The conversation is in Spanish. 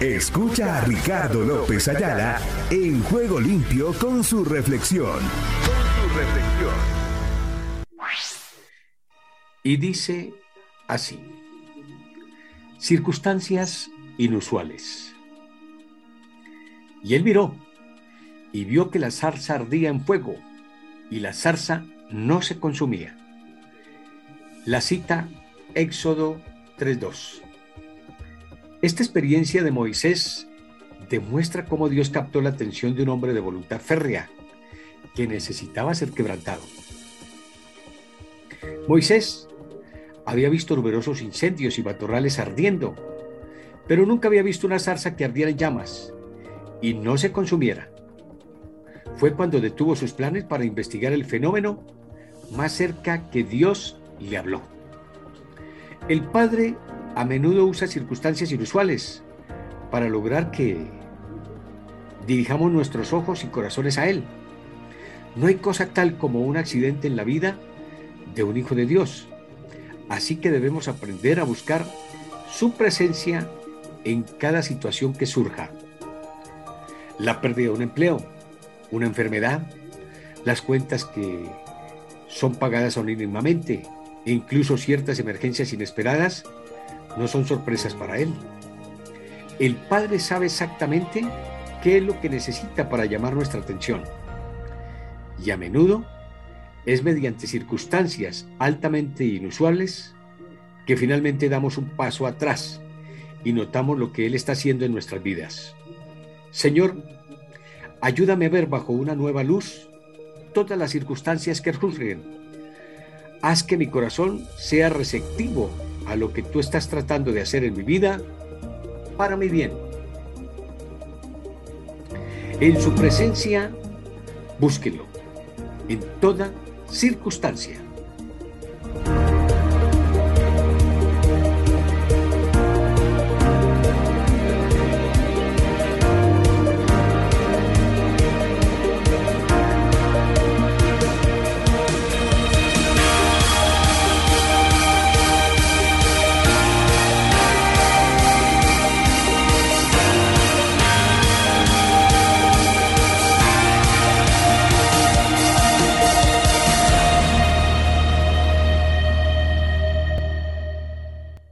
Escucha a Ricardo López Ayala en Juego Limpio con su reflexión. Y dice así, circunstancias inusuales. Y él miró y vio que la zarza ardía en fuego y la zarza no se consumía. La cita Éxodo 3.2. Esta experiencia de Moisés demuestra cómo Dios captó la atención de un hombre de voluntad férrea que necesitaba ser quebrantado. Moisés había visto numerosos incendios y matorrales ardiendo, pero nunca había visto una zarza que ardiera en llamas y no se consumiera. Fue cuando detuvo sus planes para investigar el fenómeno más cerca que Dios le habló. El Padre a menudo usa circunstancias inusuales para lograr que dirijamos nuestros ojos y corazones a Él. No hay cosa tal como un accidente en la vida de un hijo de Dios. Así que debemos aprender a buscar su presencia en cada situación que surja. La pérdida de un empleo, una enfermedad, las cuentas que son pagadas anónimamente incluso ciertas emergencias inesperadas no son sorpresas para Él. El Padre sabe exactamente qué es lo que necesita para llamar nuestra atención. Y a menudo es mediante circunstancias altamente inusuales que finalmente damos un paso atrás y notamos lo que Él está haciendo en nuestras vidas. Señor, ayúdame a ver bajo una nueva luz todas las circunstancias que surgen. Haz que mi corazón sea receptivo a lo que tú estás tratando de hacer en mi vida para mi bien. En su presencia, búsquelo en toda circunstancia.